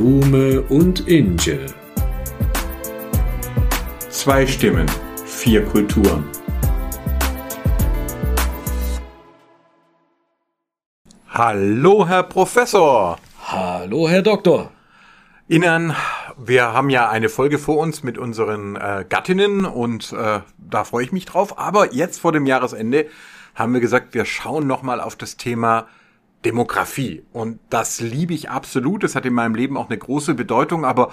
Blume und Inge. Zwei Stimmen, vier Kulturen. Hallo, Herr Professor. Hallo, Herr Doktor. Ihnen, wir haben ja eine Folge vor uns mit unseren äh, Gattinnen und äh, da freue ich mich drauf. Aber jetzt vor dem Jahresende haben wir gesagt, wir schauen nochmal auf das Thema Demografie. Und das liebe ich absolut. Das hat in meinem Leben auch eine große Bedeutung. Aber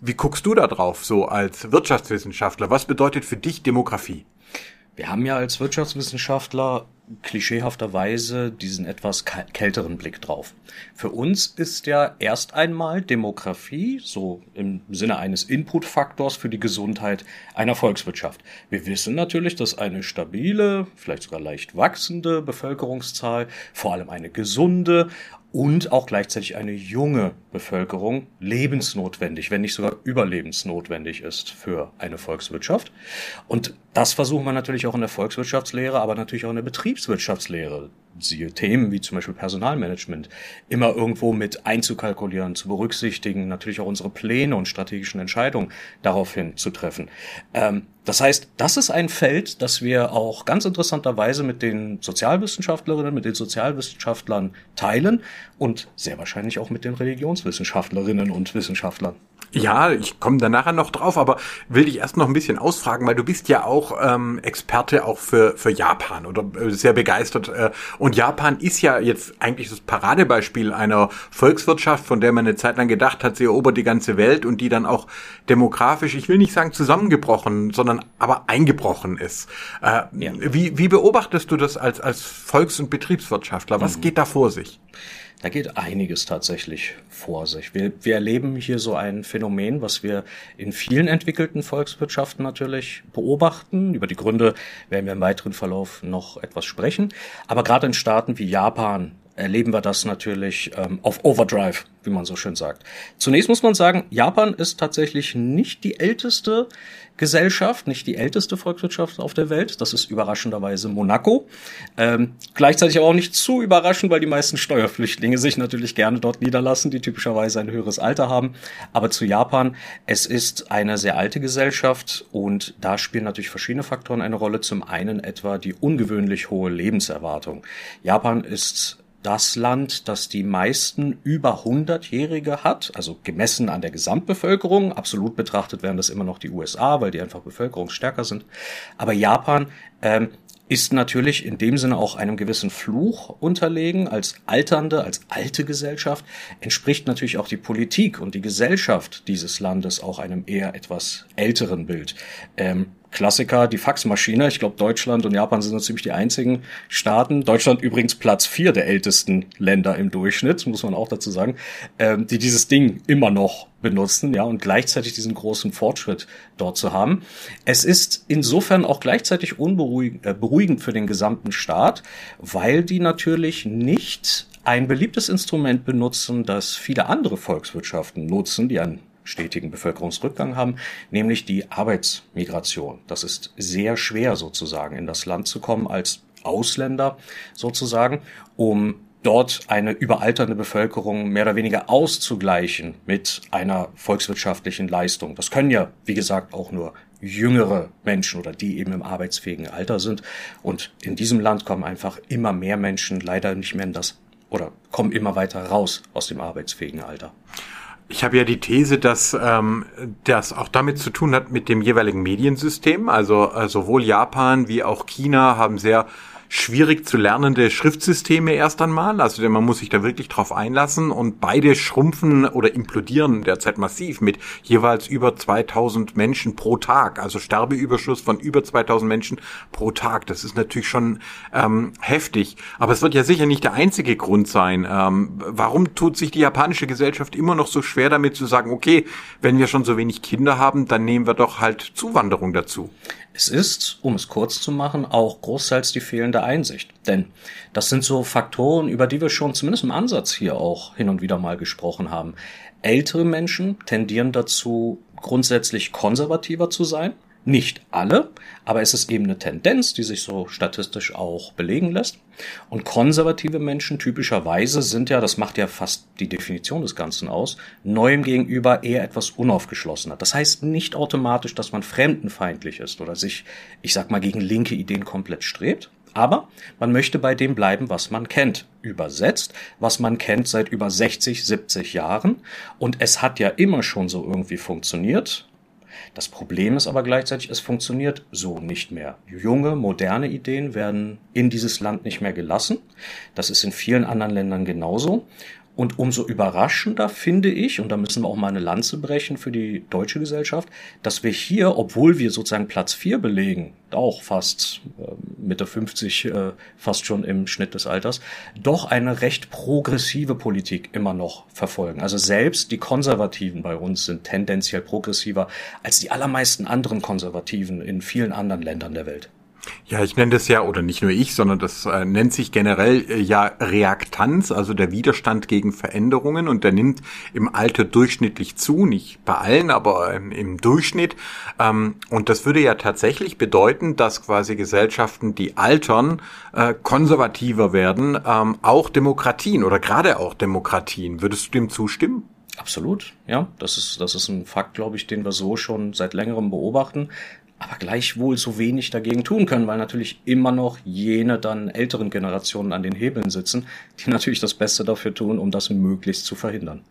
wie guckst du da drauf, so als Wirtschaftswissenschaftler? Was bedeutet für dich Demografie? Wir haben ja als Wirtschaftswissenschaftler klischeehafterweise diesen etwas kälteren Blick drauf. Für uns ist ja erst einmal Demografie, so im Sinne eines Inputfaktors für die Gesundheit einer Volkswirtschaft. Wir wissen natürlich, dass eine stabile, vielleicht sogar leicht wachsende Bevölkerungszahl, vor allem eine gesunde und auch gleichzeitig eine junge Bevölkerung lebensnotwendig, wenn nicht sogar überlebensnotwendig ist für eine Volkswirtschaft. Und das versuchen wir natürlich auch in der Volkswirtschaftslehre, aber natürlich auch in der Betriebswirtschaftslehre siehe Themen wie zum Beispiel Personalmanagement, immer irgendwo mit einzukalkulieren, zu berücksichtigen, natürlich auch unsere Pläne und strategischen Entscheidungen daraufhin zu treffen. Ähm, das heißt, das ist ein Feld, das wir auch ganz interessanterweise mit den Sozialwissenschaftlerinnen, mit den Sozialwissenschaftlern teilen und sehr wahrscheinlich auch mit den Religionswissenschaftlerinnen und Wissenschaftlern. Ja, ich komme da nachher noch drauf, aber will dich erst noch ein bisschen ausfragen, weil du bist ja auch ähm, Experte auch für, für Japan oder äh, sehr begeistert. Äh, und Japan ist ja jetzt eigentlich das Paradebeispiel einer Volkswirtschaft, von der man eine Zeit lang gedacht hat, sie erobert die ganze Welt und die dann auch demografisch, ich will nicht sagen zusammengebrochen, sondern aber eingebrochen ist. Äh, ja. wie, wie beobachtest du das als, als Volks- und Betriebswirtschaftler? Was mhm. geht da vor sich? Da geht einiges tatsächlich vor sich. Wir, wir erleben hier so ein Phänomen, was wir in vielen entwickelten Volkswirtschaften natürlich beobachten. Über die Gründe werden wir im weiteren Verlauf noch etwas sprechen. Aber gerade in Staaten wie Japan erleben wir das natürlich ähm, auf Overdrive, wie man so schön sagt. Zunächst muss man sagen, Japan ist tatsächlich nicht die älteste Gesellschaft, nicht die älteste Volkswirtschaft auf der Welt. Das ist überraschenderweise Monaco. Ähm, gleichzeitig aber auch nicht zu überraschend, weil die meisten Steuerflüchtlinge sich natürlich gerne dort niederlassen, die typischerweise ein höheres Alter haben. Aber zu Japan, es ist eine sehr alte Gesellschaft und da spielen natürlich verschiedene Faktoren eine Rolle. Zum einen etwa die ungewöhnlich hohe Lebenserwartung. Japan ist das Land, das die meisten über 100-Jährige hat, also gemessen an der Gesamtbevölkerung. Absolut betrachtet wären das immer noch die USA, weil die einfach bevölkerungsstärker sind. Aber Japan ähm, ist natürlich in dem Sinne auch einem gewissen Fluch unterlegen. Als alternde, als alte Gesellschaft entspricht natürlich auch die Politik und die Gesellschaft dieses Landes auch einem eher etwas älteren Bild. Ähm, Klassiker, die Faxmaschine. Ich glaube, Deutschland und Japan sind so ziemlich die einzigen Staaten. Deutschland übrigens Platz vier der ältesten Länder im Durchschnitt, muss man auch dazu sagen, ähm, die dieses Ding immer noch benutzen, ja, und gleichzeitig diesen großen Fortschritt dort zu haben. Es ist insofern auch gleichzeitig unberuhigend äh, beruhigend für den gesamten Staat, weil die natürlich nicht ein beliebtes Instrument benutzen, das viele andere Volkswirtschaften nutzen, die ein stetigen Bevölkerungsrückgang haben, nämlich die Arbeitsmigration. Das ist sehr schwer sozusagen in das Land zu kommen als Ausländer sozusagen, um dort eine überalternde Bevölkerung mehr oder weniger auszugleichen mit einer volkswirtschaftlichen Leistung. Das können ja, wie gesagt, auch nur jüngere Menschen oder die eben im arbeitsfähigen Alter sind. Und in diesem Land kommen einfach immer mehr Menschen leider nicht mehr in das oder kommen immer weiter raus aus dem arbeitsfähigen Alter. Ich habe ja die These, dass ähm, das auch damit zu tun hat mit dem jeweiligen Mediensystem. Also äh, sowohl Japan wie auch China haben sehr schwierig zu lernende Schriftsysteme erst einmal. Also man muss sich da wirklich drauf einlassen und beide schrumpfen oder implodieren derzeit massiv mit jeweils über 2000 Menschen pro Tag. Also Sterbeüberschuss von über 2000 Menschen pro Tag. Das ist natürlich schon ähm, heftig. Aber es wird ja sicher nicht der einzige Grund sein. Ähm, warum tut sich die japanische Gesellschaft immer noch so schwer damit zu sagen, okay, wenn wir schon so wenig Kinder haben, dann nehmen wir doch halt Zuwanderung dazu? Es ist, um es kurz zu machen, auch großteils die fehlende Einsicht. Denn das sind so Faktoren, über die wir schon zumindest im Ansatz hier auch hin und wieder mal gesprochen haben. Ältere Menschen tendieren dazu, grundsätzlich konservativer zu sein, Nicht alle, aber es ist eben eine Tendenz, die sich so statistisch auch belegen lässt. Und konservative Menschen typischerweise sind ja, das macht ja fast die Definition des Ganzen aus, neuem gegenüber eher etwas unaufgeschlossener. Das heißt nicht automatisch, dass man fremdenfeindlich ist oder sich, ich sag mal, gegen linke Ideen komplett strebt. Aber man möchte bei dem bleiben, was man kennt. Übersetzt, was man kennt seit über 60, 70 Jahren. Und es hat ja immer schon so irgendwie funktioniert. Das Problem ist aber gleichzeitig, es funktioniert so nicht mehr. Junge, moderne Ideen werden in dieses Land nicht mehr gelassen. Das ist in vielen anderen Ländern genauso. Und umso überraschender finde ich, und da müssen wir auch mal eine Lanze brechen für die deutsche Gesellschaft, dass wir hier, obwohl wir sozusagen Platz vier belegen, auch fast äh, Mitte 50, äh, fast schon im Schnitt des Alters, doch eine recht progressive Politik immer noch verfolgen. Also selbst die Konservativen bei uns sind tendenziell progressiver als die allermeisten anderen Konservativen in vielen anderen Ländern der Welt. Ja, ich nenne das ja, oder nicht nur ich, sondern das äh, nennt sich generell äh, ja Reaktanz, also der Widerstand gegen Veränderungen und der nimmt im Alter durchschnittlich zu, nicht bei allen, aber im, im Durchschnitt. Ähm, und das würde ja tatsächlich bedeuten, dass quasi Gesellschaften, die altern, äh, konservativer werden, ähm, auch Demokratien oder gerade auch Demokratien. Würdest du dem zustimmen? Absolut, ja. Das ist, das ist ein Fakt, glaube ich, den wir so schon seit längerem beobachten aber gleichwohl so wenig dagegen tun können, weil natürlich immer noch jene dann älteren Generationen an den Hebeln sitzen, die natürlich das Beste dafür tun, um das möglichst zu verhindern.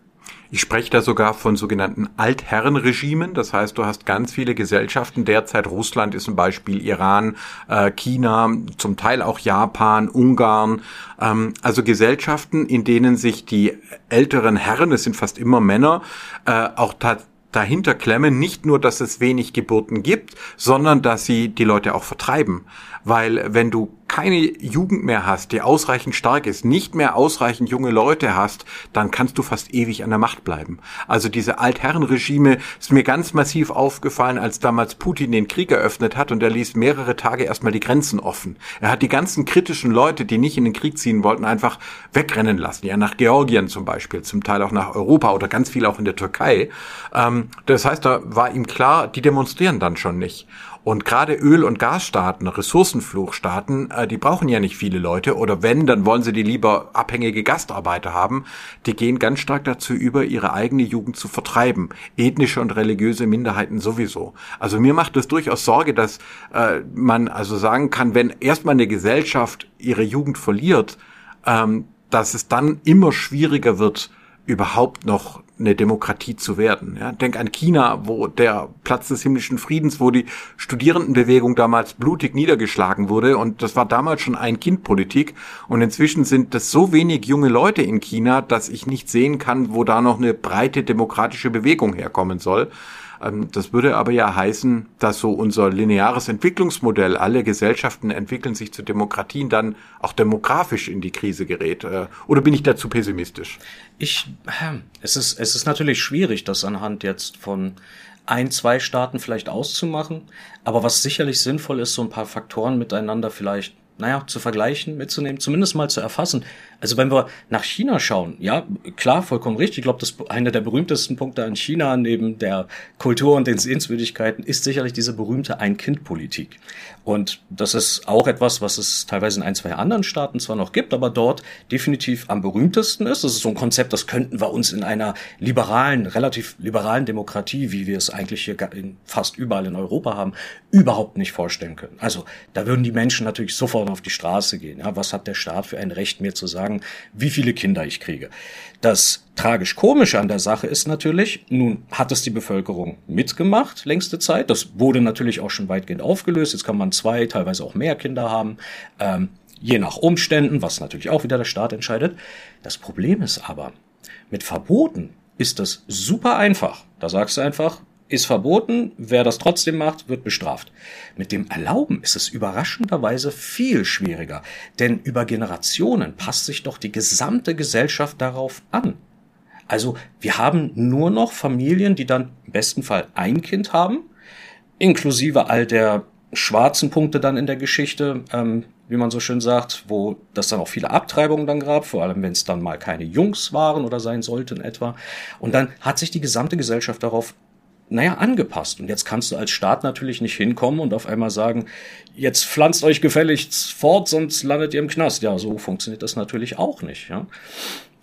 Ich spreche da sogar von sogenannten Altherrenregimen. Das heißt, du hast ganz viele Gesellschaften. Derzeit Russland ist ein Beispiel, Iran, äh, China, zum Teil auch Japan, Ungarn. Ähm, also Gesellschaften, in denen sich die älteren Herren, es sind fast immer Männer, äh, auch tatsächlich dahinter klemmen, nicht nur, dass es wenig Geburten gibt, sondern dass sie die Leute auch vertreiben. Weil wenn du keine Jugend mehr hast, die ausreichend stark ist, nicht mehr ausreichend junge Leute hast, dann kannst du fast ewig an der Macht bleiben. Also diese Altherrenregime ist mir ganz massiv aufgefallen, als damals Putin den Krieg eröffnet hat und er ließ mehrere Tage erstmal die Grenzen offen. Er hat die ganzen kritischen Leute, die nicht in den Krieg ziehen wollten, einfach wegrennen lassen. Ja, nach Georgien zum Beispiel, zum Teil auch nach Europa oder ganz viel auch in der Türkei. Ähm, das heißt, da war ihm klar, die demonstrieren dann schon nicht. Und gerade Öl- und Gasstaaten, Ressourcenfluchstaaten, äh, die brauchen ja nicht viele Leute. Oder wenn, dann wollen sie die lieber abhängige Gastarbeiter haben. Die gehen ganz stark dazu über, ihre eigene Jugend zu vertreiben. Ethnische und religiöse Minderheiten sowieso. Also mir macht es durchaus Sorge, dass äh, man also sagen kann, wenn erstmal eine Gesellschaft ihre Jugend verliert, ähm, dass es dann immer schwieriger wird, überhaupt noch eine Demokratie zu werden. Ja, denk an China, wo der Platz des himmlischen Friedens, wo die Studierendenbewegung damals blutig niedergeschlagen wurde und das war damals schon ein Kindpolitik und inzwischen sind das so wenig junge Leute in China, dass ich nicht sehen kann, wo da noch eine breite demokratische Bewegung herkommen soll. Ähm, das würde aber ja heißen, dass so unser lineares Entwicklungsmodell, alle Gesellschaften entwickeln sich zu Demokratien, dann auch demografisch in die Krise gerät. Äh, oder bin ich dazu pessimistisch? Ich, es ist, es ist natürlich schwierig, das anhand jetzt von ein, zwei Staaten vielleicht auszumachen. Aber was sicherlich sinnvoll ist, so ein paar Faktoren miteinander vielleicht naja, zu vergleichen, mitzunehmen, zumindest mal zu erfassen. Also wenn wir nach China schauen, ja, klar, vollkommen richtig. Ich glaube, das einer der berühmtesten Punkte an China neben der Kultur und den Sehenswürdigkeiten ist sicherlich diese berühmte Ein-Kind-Politik. Und das ist auch etwas, was es teilweise in ein, zwei anderen Staaten zwar noch gibt, aber dort definitiv am berühmtesten ist. Das ist so ein Konzept, das könnten wir uns in einer liberalen, relativ liberalen Demokratie, wie wir es eigentlich hier fast überall in Europa haben, überhaupt nicht vorstellen können. Also da würden die Menschen natürlich sofort auf die Straße gehen. Ja, was hat der Staat für ein Recht, mir zu sagen, sagen, wie viele Kinder ich kriege. Das tragisch komische an der Sache ist natürlich, nun hat es die Bevölkerung mitgemacht längste Zeit. Das wurde natürlich auch schon weitgehend aufgelöst. Jetzt kann man zwei, teilweise auch mehr Kinder haben. Ähm, je nach Umständen, was natürlich auch wieder der Staat entscheidet. Das Problem ist aber, mit Verboten ist das super einfach. Da sagst du einfach, ist verboten, wer das trotzdem macht, wird bestraft. Mit dem Erlauben ist es überraschenderweise viel schwieriger, denn über Generationen passt sich doch die gesamte Gesellschaft darauf an. Also wir haben nur noch Familien, die dann im besten Fall ein Kind haben, inklusive all der schwarzen Punkte dann in der Geschichte, ähm, wie man so schön sagt, wo das dann auch viele Abtreibungen dann gab, vor allem wenn es dann mal keine Jungs waren oder sein sollten etwa. Und dann hat sich die gesamte Gesellschaft darauf naja, angepasst. Und jetzt kannst du als Staat natürlich nicht hinkommen und auf einmal sagen, jetzt pflanzt euch gefälligst fort, sonst landet ihr im Knast. Ja, so funktioniert das natürlich auch nicht. Ja.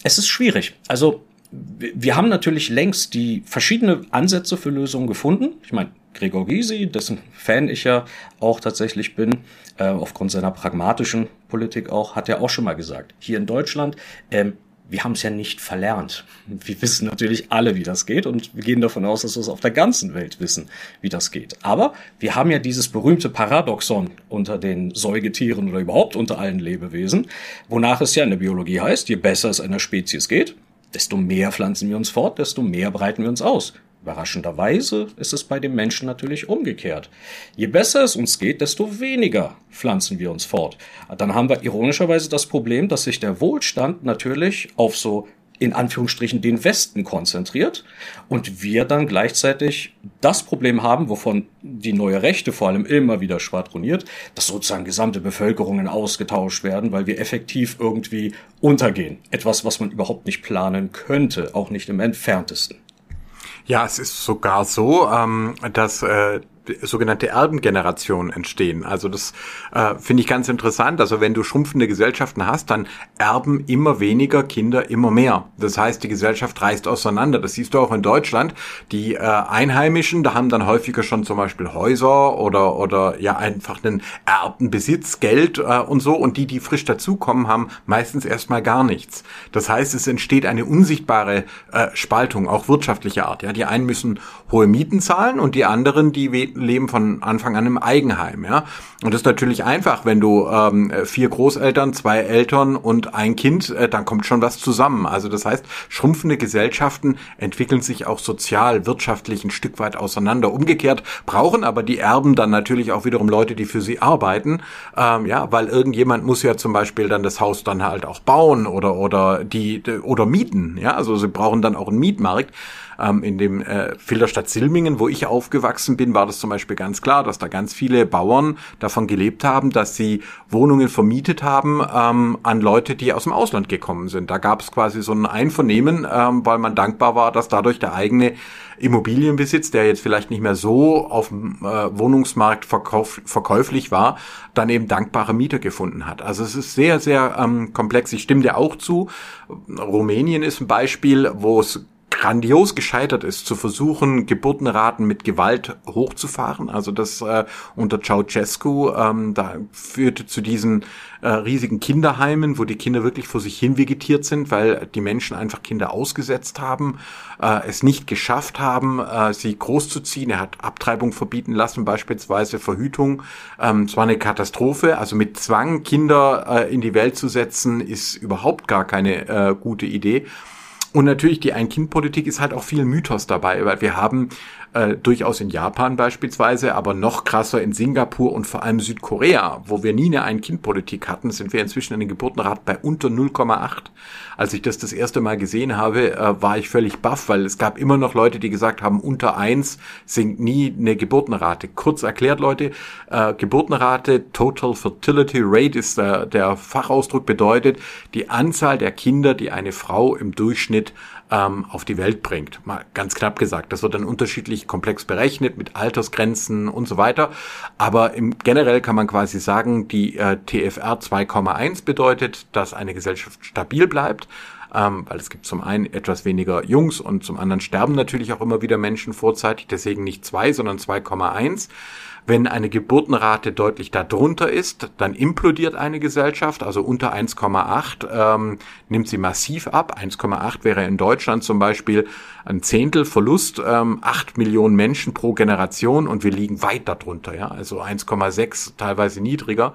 Es ist schwierig. Also wir haben natürlich längst die verschiedene Ansätze für Lösungen gefunden. Ich meine, Gregor Gysi, dessen Fan ich ja auch tatsächlich bin, äh, aufgrund seiner pragmatischen Politik auch, hat ja auch schon mal gesagt, hier in Deutschland, ähm, wir haben es ja nicht verlernt. Wir wissen natürlich alle, wie das geht und wir gehen davon aus, dass wir es auf der ganzen Welt wissen, wie das geht. Aber wir haben ja dieses berühmte Paradoxon unter den Säugetieren oder überhaupt unter allen Lebewesen, wonach es ja in der Biologie heißt, je besser es einer Spezies geht, desto mehr pflanzen wir uns fort, desto mehr breiten wir uns aus. Überraschenderweise ist es bei dem Menschen natürlich umgekehrt. Je besser es uns geht, desto weniger pflanzen wir uns fort. Dann haben wir ironischerweise das Problem, dass sich der Wohlstand natürlich auf so in Anführungsstrichen den Westen konzentriert und wir dann gleichzeitig das Problem haben, wovon die neue Rechte vor allem immer wieder schwadroniert, dass sozusagen gesamte Bevölkerungen ausgetauscht werden, weil wir effektiv irgendwie untergehen. Etwas, was man überhaupt nicht planen könnte, auch nicht im entferntesten. Ja, es ist sogar so, ähm, dass äh, sogenannte Erbengenerationen entstehen. Also das äh, finde ich ganz interessant. Also wenn du schrumpfende Gesellschaften hast, dann erben immer weniger Kinder immer mehr. Das heißt, die Gesellschaft reißt auseinander. Das siehst du auch in Deutschland. Die äh, Einheimischen, da haben dann häufiger schon zum Beispiel Häuser oder oder ja einfach einen erbten Besitz, Geld äh, und so. Und die, die frisch dazukommen, haben meistens erstmal gar nichts. Das heißt, es entsteht eine unsichtbare äh, Spaltung, auch wirtschaftlicher Art. Ja, die einen müssen hohe Mieten zahlen und die anderen, die leben von Anfang an im Eigenheim, ja. Und das ist natürlich einfach, wenn du ähm, vier Großeltern, zwei Eltern und ein Kind, äh, dann kommt schon was zusammen. Also das heißt, schrumpfende Gesellschaften entwickeln sich auch sozial, wirtschaftlich ein Stück weit auseinander. Umgekehrt brauchen aber die Erben dann natürlich auch wiederum Leute, die für sie arbeiten, ähm, ja, weil irgendjemand muss ja zum Beispiel dann das Haus dann halt auch bauen oder oder die oder mieten, ja. Also sie brauchen dann auch einen Mietmarkt. Ähm, in dem äh, Filderstadt Silmingen, wo ich aufgewachsen bin, war das zum Beispiel ganz klar, dass da ganz viele Bauern davon gelebt haben, dass sie Wohnungen vermietet haben ähm, an Leute, die aus dem Ausland gekommen sind. Da gab es quasi so ein Einvernehmen, ähm, weil man dankbar war, dass dadurch der eigene Immobilienbesitz, der jetzt vielleicht nicht mehr so auf dem äh, Wohnungsmarkt verkauf, verkäuflich war, dann eben dankbare Mieter gefunden hat. Also es ist sehr, sehr ähm, komplex. Ich stimme dir auch zu. Rumänien ist ein Beispiel, wo es grandios gescheitert ist, zu versuchen, Geburtenraten mit Gewalt hochzufahren. Also das äh, unter Ceausescu, ähm, da führte zu diesen äh, riesigen Kinderheimen, wo die Kinder wirklich vor sich hin vegetiert sind, weil die Menschen einfach Kinder ausgesetzt haben, äh, es nicht geschafft haben, äh, sie großzuziehen. Er hat Abtreibung verbieten lassen, beispielsweise Verhütung. Ähm, es war eine Katastrophe. Also mit Zwang Kinder äh, in die Welt zu setzen, ist überhaupt gar keine äh, gute Idee. Und natürlich die Ein-Kind-Politik ist halt auch viel Mythos dabei, weil wir haben äh, durchaus in Japan beispielsweise, aber noch krasser in Singapur und vor allem Südkorea, wo wir nie eine Ein-Kind-Politik hatten, sind wir inzwischen in den Geburtenrat bei unter 0,8. Als ich das das erste Mal gesehen habe, äh, war ich völlig baff, weil es gab immer noch Leute, die gesagt haben, unter eins sinkt nie eine Geburtenrate. Kurz erklärt, Leute, äh, Geburtenrate, Total Fertility Rate ist der, der Fachausdruck, bedeutet die Anzahl der Kinder, die eine Frau im Durchschnitt ähm, auf die Welt bringt. Mal ganz knapp gesagt. Das wird dann unterschiedlich komplex berechnet mit Altersgrenzen und so weiter. Aber im generell kann man quasi sagen, die äh, TFR 2,1 bedeutet, dass eine Gesellschaft stabil bleibt ähm, weil es gibt zum einen etwas weniger Jungs und zum anderen sterben natürlich auch immer wieder Menschen vorzeitig, deswegen nicht zwei, sondern 2,1. Wenn eine Geburtenrate deutlich darunter ist, dann implodiert eine Gesellschaft, also unter 1,8 ähm, nimmt sie massiv ab. 1,8 wäre in Deutschland zum Beispiel ein Zehntel Verlust, ähm, 8 Millionen Menschen pro Generation und wir liegen weit darunter, ja, also 1,6 teilweise niedriger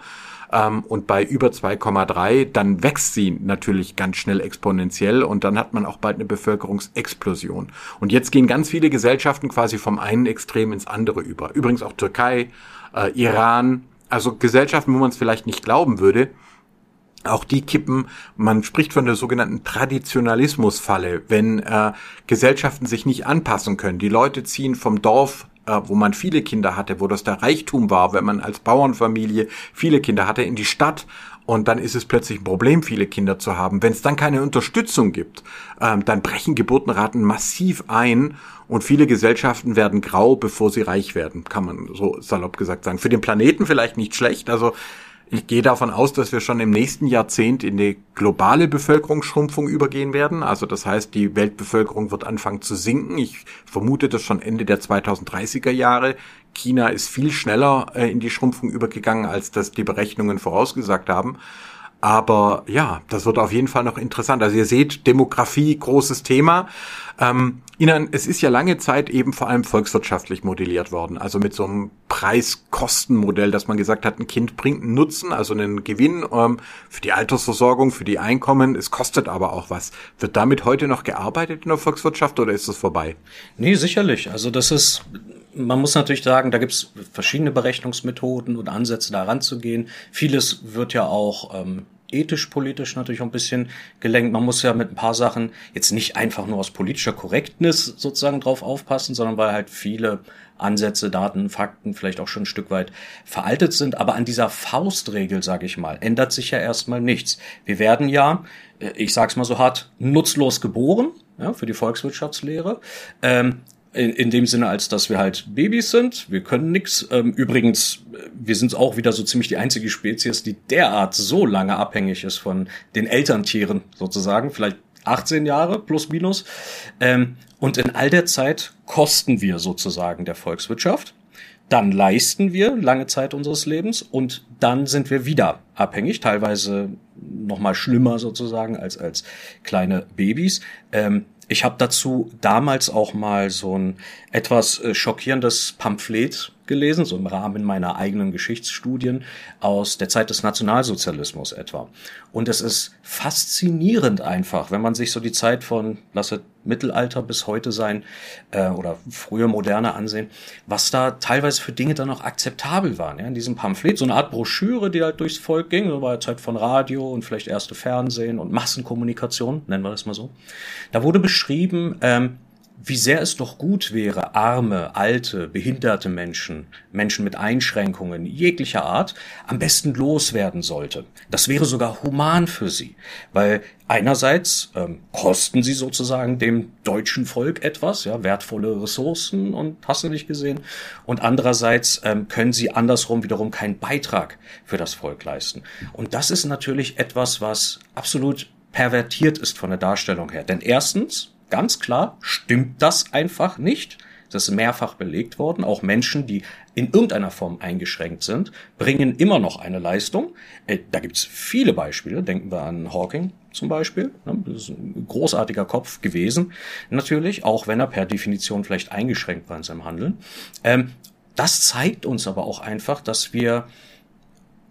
ähm, und bei über 2,3 dann wächst sie natürlich ganz schnell exponentiell und dann hat man auch bald eine Bevölkerungsexplosion. Und jetzt gehen ganz viele Gesellschaften quasi vom einen Extrem ins andere über. Übrigens auch Türkei, äh, Iran, also Gesellschaften, wo man es vielleicht nicht glauben würde, auch die kippen, man spricht von der sogenannten Traditionalismusfalle, wenn äh, Gesellschaften sich nicht anpassen können. Die Leute ziehen vom Dorf äh, wo man viele Kinder hatte, wo das der Reichtum war, wenn man als Bauernfamilie viele Kinder hatte, in die Stadt und dann ist es plötzlich ein Problem, viele Kinder zu haben. Wenn es dann keine Unterstützung gibt, ähm, dann brechen Geburtenraten massiv ein und viele Gesellschaften werden grau, bevor sie reich werden, kann man so salopp gesagt sagen. Für den Planeten vielleicht nicht schlecht. Also ich gehe davon aus, dass wir schon im nächsten Jahrzehnt in die globale Bevölkerungsschrumpfung übergehen werden. Also das heißt, die Weltbevölkerung wird anfangen zu sinken. Ich vermute das schon Ende der 2030er Jahre. China ist viel schneller äh, in die Schrumpfung übergegangen, als das die Berechnungen vorausgesagt haben. Aber ja, das wird auf jeden Fall noch interessant. Also ihr seht, Demografie, großes Thema. Ähm, Ihnen, es ist ja lange Zeit eben vor allem volkswirtschaftlich modelliert worden. Also mit so einem Preis-Kosten-Modell, dass man gesagt hat, ein Kind bringt einen Nutzen, also einen Gewinn ähm, für die Altersversorgung, für die Einkommen. Es kostet aber auch was. Wird damit heute noch gearbeitet in der Volkswirtschaft oder ist das vorbei? Nee, sicherlich. Also das ist man muss natürlich sagen, da gibt es verschiedene Berechnungsmethoden und Ansätze, da ranzugehen. Vieles wird ja auch ähm, ethisch, politisch natürlich auch ein bisschen gelenkt. Man muss ja mit ein paar Sachen jetzt nicht einfach nur aus politischer Korrektness sozusagen drauf aufpassen, sondern weil halt viele Ansätze, Daten, Fakten vielleicht auch schon ein Stück weit veraltet sind. Aber an dieser Faustregel, sage ich mal, ändert sich ja erstmal nichts. Wir werden ja, äh, ich sag's mal so hart, nutzlos geboren, ja, für die Volkswirtschaftslehre. Ähm, in, in dem Sinne, als dass wir halt Babys sind. Wir können nix. Ähm, übrigens, wir sind auch wieder so ziemlich die einzige Spezies, die derart so lange abhängig ist von den Elterntieren sozusagen. Vielleicht 18 Jahre plus minus. Ähm, und in all der Zeit kosten wir sozusagen der Volkswirtschaft. Dann leisten wir lange Zeit unseres Lebens und dann sind wir wieder abhängig, teilweise noch mal schlimmer sozusagen als als kleine Babys. Ähm, ich habe dazu damals auch mal so ein etwas äh, schockierendes Pamphlet gelesen, so im Rahmen meiner eigenen Geschichtsstudien aus der Zeit des Nationalsozialismus etwa. Und es ist faszinierend einfach, wenn man sich so die Zeit von, lasse Mittelalter bis heute sein äh, oder frühe Moderne ansehen, was da teilweise für Dinge dann noch akzeptabel waren. Ja, in diesem Pamphlet, so eine Art Broschüre, die halt durchs Volk ging, so war die Zeit von Radio und vielleicht erste Fernsehen und Massenkommunikation, nennen wir das mal so. Da wurde beschrieben, ähm, wie sehr es doch gut wäre, arme, alte, behinderte Menschen, Menschen mit Einschränkungen jeglicher Art, am besten loswerden sollte. Das wäre sogar human für sie, weil einerseits ähm, kosten sie sozusagen dem deutschen Volk etwas, ja, wertvolle Ressourcen und hast du nicht gesehen, und andererseits ähm, können sie andersrum wiederum keinen Beitrag für das Volk leisten. Und das ist natürlich etwas, was absolut pervertiert ist von der Darstellung her. Denn erstens, ganz klar stimmt das einfach nicht. Das ist mehrfach belegt worden. Auch Menschen, die in irgendeiner Form eingeschränkt sind, bringen immer noch eine Leistung. Äh, da gibt's viele Beispiele. Denken wir an Hawking zum Beispiel. Ne, das ist ein großartiger Kopf gewesen, natürlich, auch wenn er per Definition vielleicht eingeschränkt war in seinem Handeln. Ähm, das zeigt uns aber auch einfach, dass wir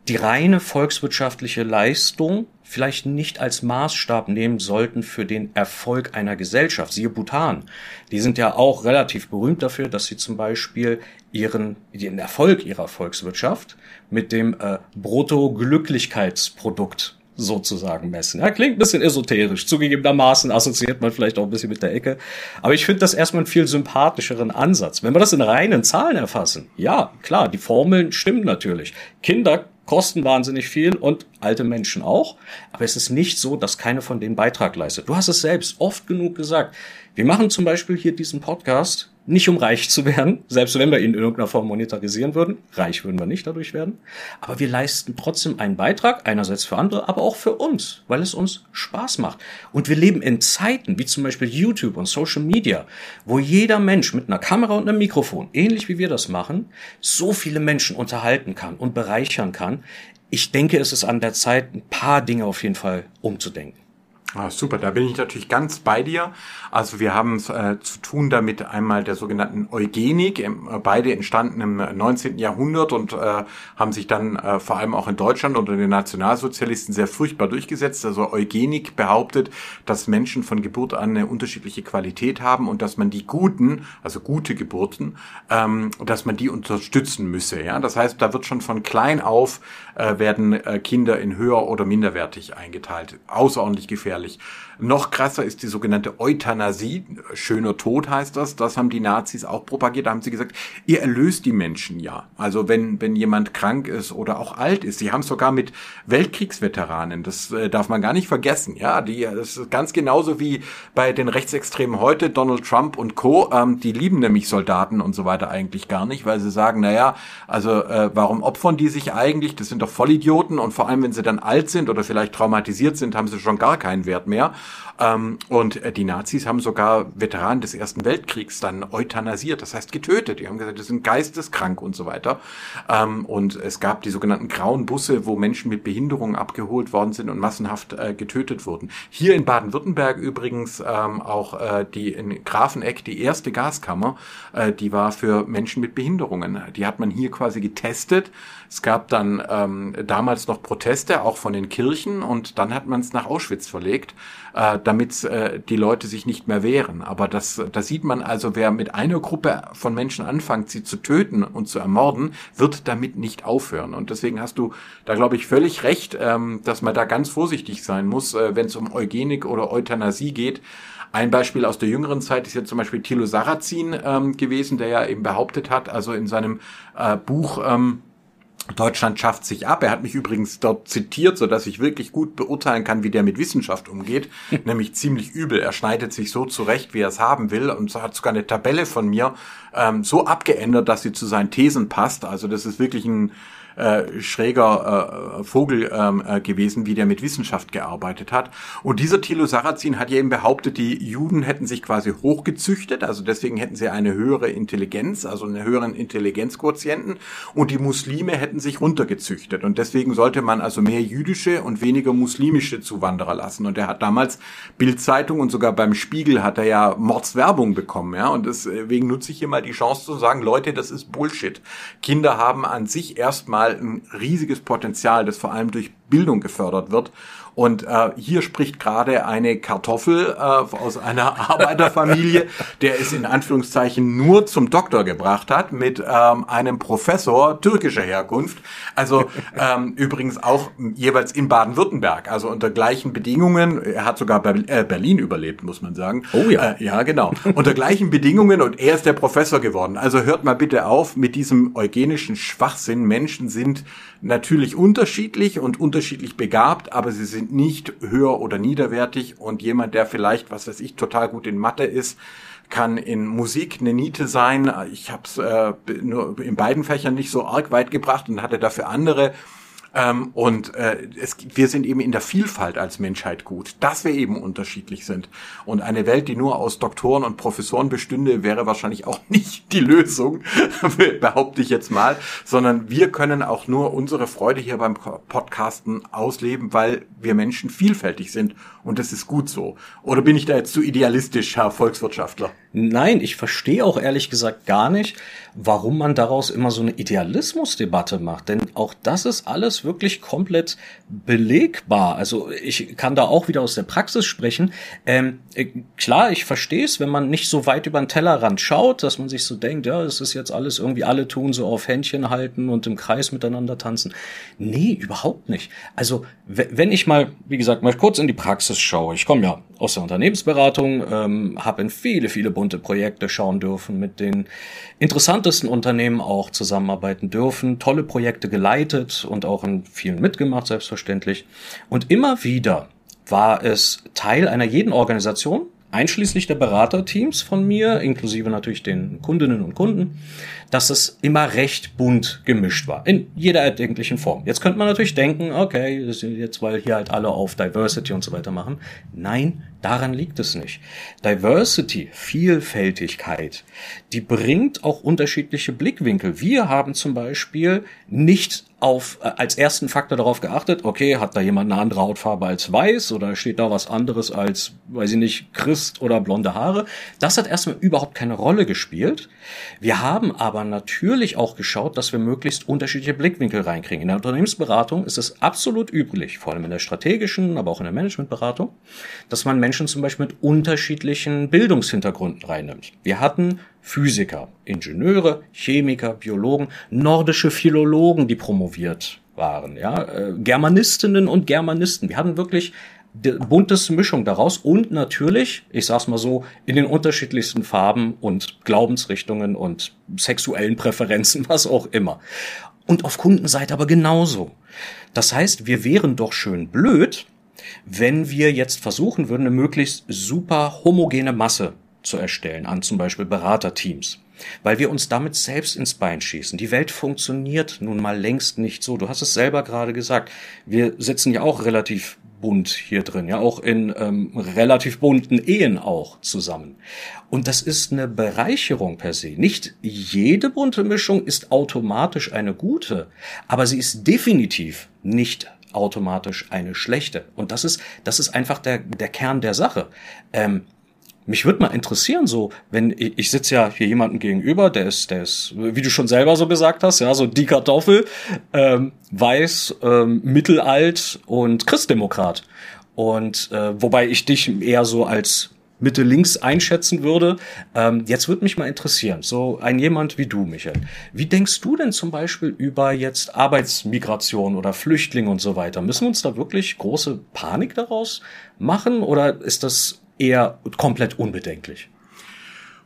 die reine volkswirtschaftliche Leistung vielleicht nicht als Maßstab nehmen sollten für den Erfolg einer Gesellschaft. Siehe Bhutan. Die sind ja auch relativ berühmt dafür, dass sie zum Beispiel ihren, den Erfolg ihrer Volkswirtschaft mit dem äh, Bruttoglücklichkeitsprodukt sozusagen messen. Ja, klingt ein bisschen esoterisch. Zugegebenermaßen assoziiert man vielleicht auch ein bisschen mit der Ecke. Aber ich finde das erstmal einen viel sympathischeren Ansatz. Wenn wir das in reinen Zahlen erfassen, ja, klar, die Formeln stimmen natürlich. Kinder kosten wahnsinnig viel und alte Menschen auch. Aber es ist nicht so, dass keine von denen Beitrag leistet. Du hast es selbst oft genug gesagt. Wir machen zum Beispiel hier diesen Podcast nicht um reich zu werden, selbst wenn wir ihn in irgendeiner Form monetarisieren würden. Reich würden wir nicht dadurch werden. Aber wir leisten trotzdem einen Beitrag, einerseits für andere, aber auch für uns, weil es uns Spaß macht. Und wir leben in Zeiten, wie zum Beispiel YouTube und Social Media, wo jeder Mensch mit einer Kamera und einem Mikrofon, ähnlich wie wir das machen, so viele Menschen unterhalten kann und bereichern kann. Ich denke, es ist an der Zeit, ein paar Dinge auf jeden Fall umzudenken. Ah, super, da bin ich natürlich ganz bei dir. Also wir haben es äh, zu tun damit einmal der sogenannten Eugenik, äh, beide entstanden im 19. Jahrhundert und äh, haben sich dann äh, vor allem auch in Deutschland unter den Nationalsozialisten sehr furchtbar durchgesetzt. Also Eugenik behauptet, dass Menschen von Geburt an eine unterschiedliche Qualität haben und dass man die guten, also gute Geburten, ähm, dass man die unterstützen müsse. Ja, das heißt, da wird schon von klein auf äh, werden äh, Kinder in höher oder minderwertig eingeteilt, außerordentlich gefährlich. Noch krasser ist die sogenannte Euthanasie. Schöner Tod heißt das. Das haben die Nazis auch propagiert. Da haben sie gesagt, ihr erlöst die Menschen ja. Also wenn, wenn jemand krank ist oder auch alt ist. Sie haben sogar mit Weltkriegsveteranen. Das äh, darf man gar nicht vergessen. Ja, die, das ist ganz genauso wie bei den Rechtsextremen heute, Donald Trump und Co. Ähm, die lieben nämlich Soldaten und so weiter eigentlich gar nicht, weil sie sagen, naja, also äh, warum opfern die sich eigentlich? Das sind doch Vollidioten und vor allem, wenn sie dann alt sind oder vielleicht traumatisiert sind, haben sie schon gar keinen Wert mehr. Ähm, und äh, die Nazis haben sogar Veteranen des Ersten Weltkriegs dann euthanasiert, das heißt getötet. Die haben gesagt, das sind geisteskrank und so weiter. Ähm, und es gab die sogenannten grauen Busse, wo Menschen mit Behinderungen abgeholt worden sind und massenhaft äh, getötet wurden. Hier in Baden-Württemberg übrigens ähm, auch äh, die in Grafeneck die erste Gaskammer, äh, die war für Menschen mit Behinderungen. Die hat man hier quasi getestet. Es gab dann ähm, damals noch Proteste, auch von den Kirchen, und dann hat man es nach Auschwitz verlegt äh, damit äh, die Leute sich nicht mehr wehren. Aber das, da sieht man also, wer mit einer Gruppe von Menschen anfängt, sie zu töten und zu ermorden, wird damit nicht aufhören. Und deswegen hast du da, glaube ich, völlig recht, ähm, dass man da ganz vorsichtig sein muss, äh, wenn es um Eugenik oder Euthanasie geht. Ein Beispiel aus der jüngeren Zeit ist ja zum Beispiel Thilo Sarrazin ähm, gewesen, der ja eben behauptet hat, also in seinem äh, Buch ähm, Deutschland schafft sich ab. Er hat mich übrigens dort zitiert, so dass ich wirklich gut beurteilen kann, wie der mit Wissenschaft umgeht, nämlich ziemlich übel. Er schneidet sich so zurecht, wie er es haben will, und hat sogar eine Tabelle von mir ähm, so abgeändert, dass sie zu seinen Thesen passt. Also das ist wirklich ein äh, schräger äh, Vogel ähm, äh, gewesen, wie der mit Wissenschaft gearbeitet hat. Und dieser Thilo Sarrazin hat ja eben behauptet, die Juden hätten sich quasi hochgezüchtet, also deswegen hätten sie eine höhere Intelligenz, also einen höheren Intelligenzquotienten und die Muslime hätten sich runtergezüchtet und deswegen sollte man also mehr jüdische und weniger muslimische Zuwanderer lassen. Und er hat damals Bildzeitung und sogar beim Spiegel hat er ja Mordswerbung bekommen, ja. Und deswegen nutze ich hier mal die Chance zu sagen, Leute, das ist Bullshit. Kinder haben an sich erstmal ein riesiges Potenzial, das vor allem durch Bildung gefördert wird. Und äh, hier spricht gerade eine Kartoffel äh, aus einer Arbeiterfamilie, der es in Anführungszeichen nur zum Doktor gebracht hat, mit ähm, einem Professor türkischer Herkunft. Also ähm, übrigens auch jeweils in Baden-Württemberg, also unter gleichen Bedingungen. Er hat sogar äh, Berlin überlebt, muss man sagen. Oh ja. Äh, ja, genau. unter gleichen Bedingungen und er ist der Professor geworden. Also hört mal bitte auf mit diesem eugenischen Schwachsinn. Menschen sind natürlich unterschiedlich und unterschiedlich begabt, aber sie nicht höher oder niederwertig und jemand, der vielleicht, was weiß ich, total gut in Mathe ist, kann in Musik eine Niete sein. Ich habe es äh, nur in beiden Fächern nicht so arg weit gebracht und hatte dafür andere ähm, und äh, es, wir sind eben in der Vielfalt als Menschheit gut, dass wir eben unterschiedlich sind. Und eine Welt, die nur aus Doktoren und Professoren bestünde, wäre wahrscheinlich auch nicht die Lösung, behaupte ich jetzt mal, sondern wir können auch nur unsere Freude hier beim Podcasten ausleben, weil wir Menschen vielfältig sind. Und das ist gut so. Oder bin ich da jetzt zu idealistisch, Herr Volkswirtschaftler? Nein, ich verstehe auch ehrlich gesagt gar nicht, warum man daraus immer so eine Idealismusdebatte macht. Denn auch das ist alles wirklich komplett belegbar. Also ich kann da auch wieder aus der Praxis sprechen. Ähm, äh, klar, ich verstehe es, wenn man nicht so weit über den Tellerrand schaut, dass man sich so denkt, ja, es ist jetzt alles irgendwie, alle tun so auf Händchen halten und im Kreis miteinander tanzen. Nee, überhaupt nicht. Also wenn ich mal, wie gesagt, mal kurz in die Praxis schaue. Ich komme ja aus der Unternehmensberatung, ähm, habe in viele, viele bunte Projekte schauen dürfen, mit den interessantesten Unternehmen auch zusammenarbeiten dürfen, tolle Projekte geleitet und auch in vielen mitgemacht, selbstverständlich. Und immer wieder war es Teil einer jeden Organisation, einschließlich der Beraterteams von mir, inklusive natürlich den Kundinnen und Kunden, dass es immer recht bunt gemischt war. In jeder erdenklichen Form. Jetzt könnte man natürlich denken, okay, jetzt weil hier halt alle auf Diversity und so weiter machen. Nein, daran liegt es nicht. Diversity, Vielfältigkeit, die bringt auch unterschiedliche Blickwinkel. Wir haben zum Beispiel nicht auf, äh, als ersten Faktor darauf geachtet, okay, hat da jemand eine andere Hautfarbe als weiß oder steht da was anderes als, weiß ich nicht, Christ oder blonde Haare. Das hat erstmal überhaupt keine Rolle gespielt. Wir haben aber natürlich auch geschaut, dass wir möglichst unterschiedliche Blickwinkel reinkriegen. In der Unternehmensberatung ist es absolut üblich, vor allem in der strategischen, aber auch in der Managementberatung, dass man Menschen zum Beispiel mit unterschiedlichen Bildungshintergründen reinnimmt. Wir hatten Physiker, Ingenieure, Chemiker, Biologen, nordische Philologen, die promoviert waren, ja, äh, Germanistinnen und Germanisten. Wir hatten wirklich buntes Mischung daraus und natürlich, ich sag's mal so, in den unterschiedlichsten Farben und Glaubensrichtungen und sexuellen Präferenzen, was auch immer. Und auf Kundenseite aber genauso. Das heißt, wir wären doch schön blöd, wenn wir jetzt versuchen würden, eine möglichst super homogene Masse zu erstellen an zum Beispiel Beraterteams. Weil wir uns damit selbst ins Bein schießen. Die Welt funktioniert nun mal längst nicht so. Du hast es selber gerade gesagt. Wir sitzen ja auch relativ bunt hier drin, ja auch in ähm, relativ bunten Ehen auch zusammen. Und das ist eine Bereicherung per se. Nicht jede bunte Mischung ist automatisch eine gute, aber sie ist definitiv nicht automatisch eine schlechte. Und das ist, das ist einfach der, der Kern der Sache. Ähm, mich würde mal interessieren, so, wenn ich, ich sitze ja hier jemanden gegenüber, der ist, der ist, wie du schon selber so gesagt hast, ja, so die Kartoffel, ähm, weiß, ähm, mittelalt und Christdemokrat. Und äh, wobei ich dich eher so als Mitte links einschätzen würde. Ähm, jetzt würde mich mal interessieren, so ein jemand wie du, Michael. Wie denkst du denn zum Beispiel über jetzt Arbeitsmigration oder Flüchtlinge und so weiter? Müssen wir uns da wirklich große Panik daraus machen oder ist das eher komplett unbedenklich.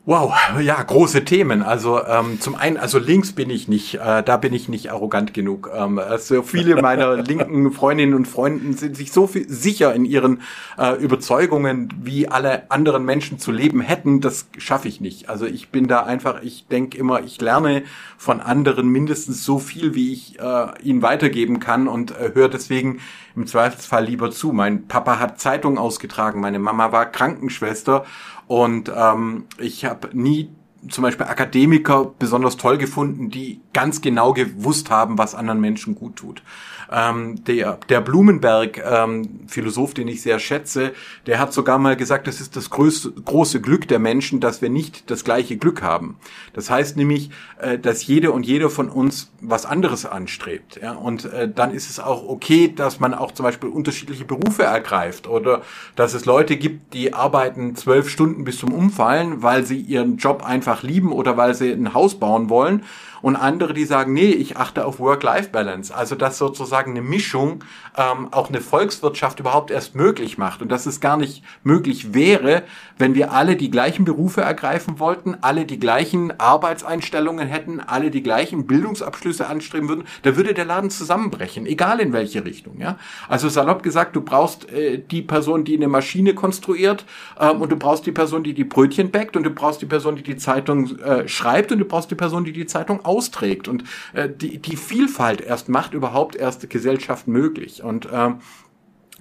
Wow, ja, große Themen. Also ähm, zum einen, also links bin ich nicht, äh, da bin ich nicht arrogant genug. Ähm, also viele meiner linken Freundinnen und Freunden sind sich so viel sicher in ihren äh, Überzeugungen, wie alle anderen Menschen zu leben hätten. Das schaffe ich nicht. Also ich bin da einfach, ich denke immer, ich lerne von anderen mindestens so viel, wie ich äh, ihnen weitergeben kann und äh, höre deswegen im Zweifelsfall lieber zu. Mein Papa hat Zeitung ausgetragen, meine Mama war Krankenschwester und ähm, ich habe nie zum Beispiel Akademiker besonders toll gefunden, die ganz genau gewusst haben, was anderen Menschen gut tut. Ähm, der, der Blumenberg, ähm, Philosoph, den ich sehr schätze, der hat sogar mal gesagt, das ist das größte, große Glück der Menschen, dass wir nicht das gleiche Glück haben. Das heißt nämlich, äh, dass jede und jeder von uns was anderes anstrebt. Ja? Und äh, dann ist es auch okay, dass man auch zum Beispiel unterschiedliche Berufe ergreift oder dass es Leute gibt, die arbeiten zwölf Stunden bis zum Umfallen, weil sie ihren Job einfach lieben oder weil sie ein Haus bauen wollen und andere, die sagen, nee, ich achte auf Work-Life-Balance. Also dass sozusagen eine Mischung ähm, auch eine Volkswirtschaft überhaupt erst möglich macht und dass es gar nicht möglich wäre, wenn wir alle die gleichen Berufe ergreifen wollten, alle die gleichen Arbeitseinstellungen hätten, alle die gleichen Bildungsabschlüsse anstreben würden, da würde der Laden zusammenbrechen, egal in welche Richtung. Ja? Also salopp gesagt, du brauchst äh, die Person, die eine Maschine konstruiert ähm, und du brauchst die Person, die die Brötchen backt und du brauchst die Person, die die Zeitung äh, schreibt und du brauchst die Person, die die Zeitung austrägt. Und äh, die, die Vielfalt erst macht überhaupt erst Gesellschaft möglich. Und ähm,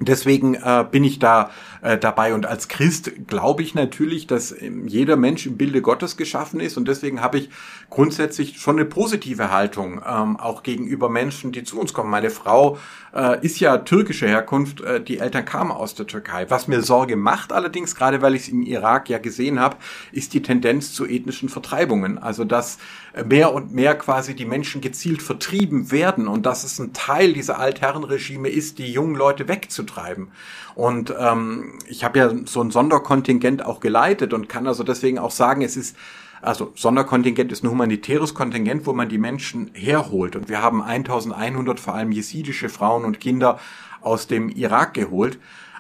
Deswegen äh, bin ich da äh, dabei und als Christ glaube ich natürlich, dass ähm, jeder Mensch im Bilde Gottes geschaffen ist und deswegen habe ich grundsätzlich schon eine positive Haltung ähm, auch gegenüber Menschen, die zu uns kommen. Meine Frau äh, ist ja türkischer Herkunft, äh, die Eltern kamen aus der Türkei. Was mir Sorge macht allerdings, gerade weil ich es im Irak ja gesehen habe, ist die Tendenz zu ethnischen Vertreibungen. Also dass mehr und mehr quasi die Menschen gezielt vertrieben werden und dass es ein Teil dieser Altherrenregime ist, die jungen Leute wegzutreiben. Und ähm, ich habe ja so ein Sonderkontingent auch geleitet und kann also deswegen auch sagen, es ist also Sonderkontingent ist ein humanitäres Kontingent, wo man die Menschen herholt. Und wir haben 1100 vor allem jesidische Frauen und Kinder aus dem Irak geholt.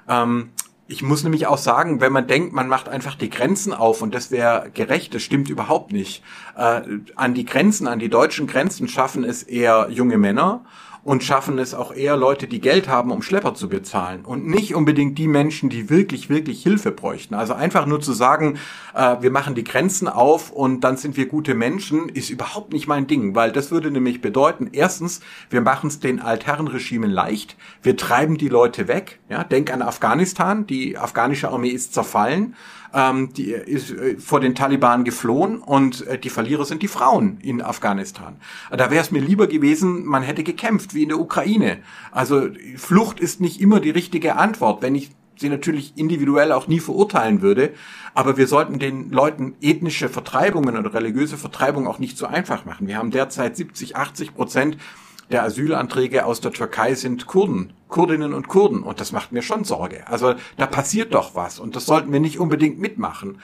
Ähm, ich muss nämlich auch sagen, wenn man denkt, man macht einfach die Grenzen auf und das wäre gerecht, das stimmt überhaupt nicht. Äh, an die Grenzen, an die deutschen Grenzen schaffen es eher junge Männer und schaffen es auch eher Leute, die Geld haben, um Schlepper zu bezahlen und nicht unbedingt die Menschen, die wirklich, wirklich Hilfe bräuchten. Also einfach nur zu sagen, äh, wir machen die Grenzen auf und dann sind wir gute Menschen, ist überhaupt nicht mein Ding, weil das würde nämlich bedeuten, erstens, wir machen es den Altherrenregimen leicht, wir treiben die Leute weg, ja, denk an Afghanistan, die afghanische Armee ist zerfallen, ähm, die ist äh, vor den Taliban geflohen und äh, die Verlierer sind die Frauen in Afghanistan. Da wäre es mir lieber gewesen, man hätte gekämpft wie in der Ukraine. Also Flucht ist nicht immer die richtige Antwort, wenn ich sie natürlich individuell auch nie verurteilen würde. Aber wir sollten den Leuten ethnische Vertreibungen oder religiöse Vertreibung auch nicht so einfach machen. Wir haben derzeit 70, 80 Prozent der Asylanträge aus der Türkei sind Kurden Kurdinnen und Kurden. Und das macht mir schon Sorge. Also da passiert doch was und das sollten wir nicht unbedingt mitmachen.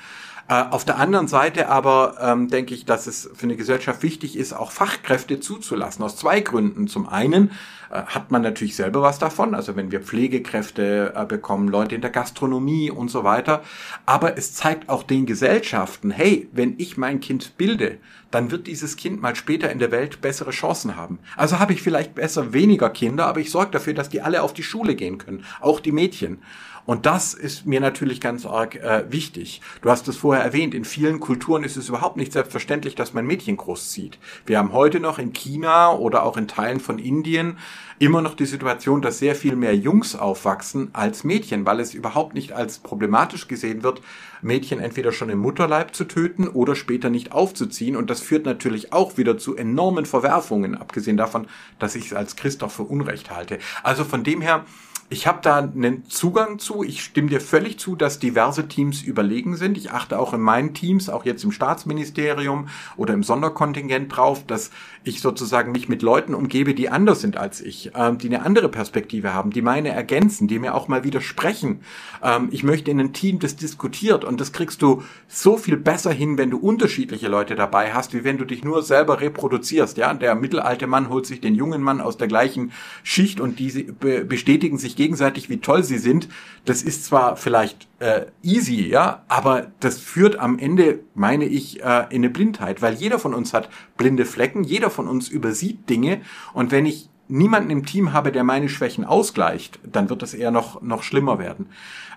Äh, auf der anderen Seite aber ähm, denke ich, dass es für eine Gesellschaft wichtig ist, auch Fachkräfte zuzulassen. Aus zwei Gründen. Zum einen äh, hat man natürlich selber was davon, also wenn wir Pflegekräfte äh, bekommen, Leute in der Gastronomie und so weiter. Aber es zeigt auch den Gesellschaften, hey, wenn ich mein Kind bilde, dann wird dieses Kind mal später in der Welt bessere Chancen haben. Also habe ich vielleicht besser weniger Kinder, aber ich sorge dafür, dass die alle auf die Schule gehen können, auch die Mädchen. Und das ist mir natürlich ganz arg äh, wichtig. Du hast es vorher erwähnt, in vielen Kulturen ist es überhaupt nicht selbstverständlich, dass man Mädchen großzieht. Wir haben heute noch in China oder auch in Teilen von Indien immer noch die Situation, dass sehr viel mehr Jungs aufwachsen als Mädchen, weil es überhaupt nicht als problematisch gesehen wird, Mädchen entweder schon im Mutterleib zu töten oder später nicht aufzuziehen. Und das führt natürlich auch wieder zu enormen Verwerfungen, abgesehen davon, dass ich es als Christoph für Unrecht halte. Also von dem her, ich habe da einen Zugang zu. Ich stimme dir völlig zu, dass diverse Teams überlegen sind. Ich achte auch in meinen Teams, auch jetzt im Staatsministerium oder im Sonderkontingent drauf, dass ich sozusagen mich mit Leuten umgebe, die anders sind als ich, ähm, die eine andere Perspektive haben, die meine ergänzen, die mir auch mal widersprechen. Ähm, ich möchte in ein Team, das diskutiert und das kriegst du so viel besser hin, wenn du unterschiedliche Leute dabei hast, wie wenn du dich nur selber reproduzierst. Ja, der mittelalte Mann holt sich den jungen Mann aus der gleichen Schicht und die bestätigen sich gegenseitig, wie toll sie sind. Das ist zwar vielleicht äh, easy, ja, aber das führt am Ende, meine ich, äh, in eine Blindheit, weil jeder von uns hat blinde Flecken, jeder von uns übersieht Dinge und wenn ich niemanden im Team habe, der meine Schwächen ausgleicht, dann wird das eher noch, noch schlimmer werden.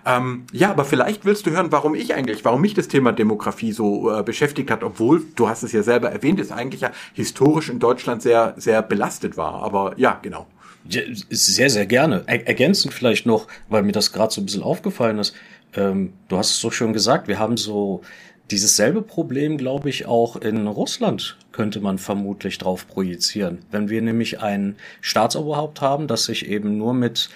Ähm, ja, aber vielleicht willst du hören, warum ich eigentlich, warum mich das Thema Demografie so äh, beschäftigt hat, obwohl, du hast es ja selber erwähnt, es eigentlich ja historisch in Deutschland sehr, sehr belastet war. Aber ja, genau. Sehr, sehr gerne. Er ergänzend vielleicht noch, weil mir das gerade so ein bisschen aufgefallen ist. Ähm, du hast es so schön gesagt, wir haben so dieses selbe Problem, glaube ich, auch in Russland könnte man vermutlich drauf projizieren. Wenn wir nämlich ein Staatsoberhaupt haben, das sich eben nur mit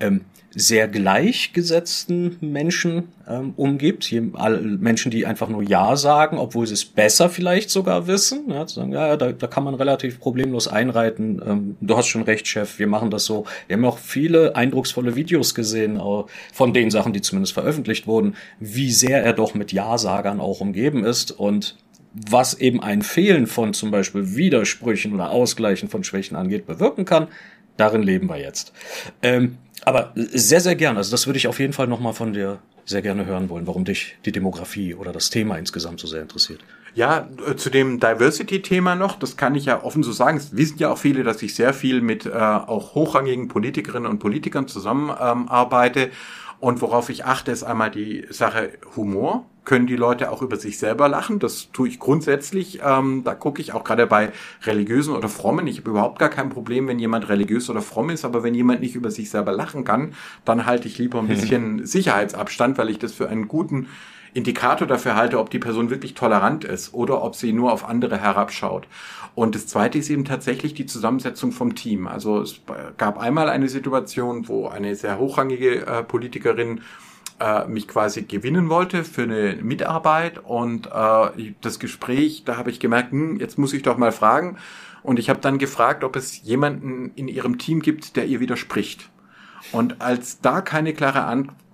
ähm, sehr gleichgesetzten Menschen ähm, umgibt. Menschen, die einfach nur Ja sagen, obwohl sie es besser vielleicht sogar wissen. Ja, zu sagen, ja, da, da kann man relativ problemlos einreiten. Ähm, du hast schon recht, Chef, wir machen das so. Wir haben auch viele eindrucksvolle Videos gesehen, von den Sachen, die zumindest veröffentlicht wurden, wie sehr er doch mit Ja-Sagern auch umgeben ist und was eben ein Fehlen von zum Beispiel Widersprüchen oder Ausgleichen von Schwächen angeht, bewirken kann. Darin leben wir jetzt. Ähm, aber sehr, sehr gern. Also das würde ich auf jeden Fall nochmal von dir sehr gerne hören wollen, warum dich die Demografie oder das Thema insgesamt so sehr interessiert. Ja, äh, zu dem Diversity-Thema noch, das kann ich ja offen so sagen. Es wissen ja auch viele, dass ich sehr viel mit äh, auch hochrangigen Politikerinnen und Politikern zusammenarbeite. Ähm, und worauf ich achte, ist einmal die Sache Humor. Können die Leute auch über sich selber lachen? Das tue ich grundsätzlich. Ähm, da gucke ich auch gerade bei religiösen oder frommen. Ich habe überhaupt gar kein Problem, wenn jemand religiös oder fromm ist, aber wenn jemand nicht über sich selber lachen kann, dann halte ich lieber ein bisschen Sicherheitsabstand, weil ich das für einen guten Indikator dafür halte, ob die Person wirklich tolerant ist oder ob sie nur auf andere herabschaut. Und das Zweite ist eben tatsächlich die Zusammensetzung vom Team. Also es gab einmal eine Situation, wo eine sehr hochrangige äh, Politikerin äh, mich quasi gewinnen wollte für eine Mitarbeit und äh, das Gespräch, da habe ich gemerkt, hm, jetzt muss ich doch mal fragen. Und ich habe dann gefragt, ob es jemanden in ihrem Team gibt, der ihr widerspricht. Und als da keine klare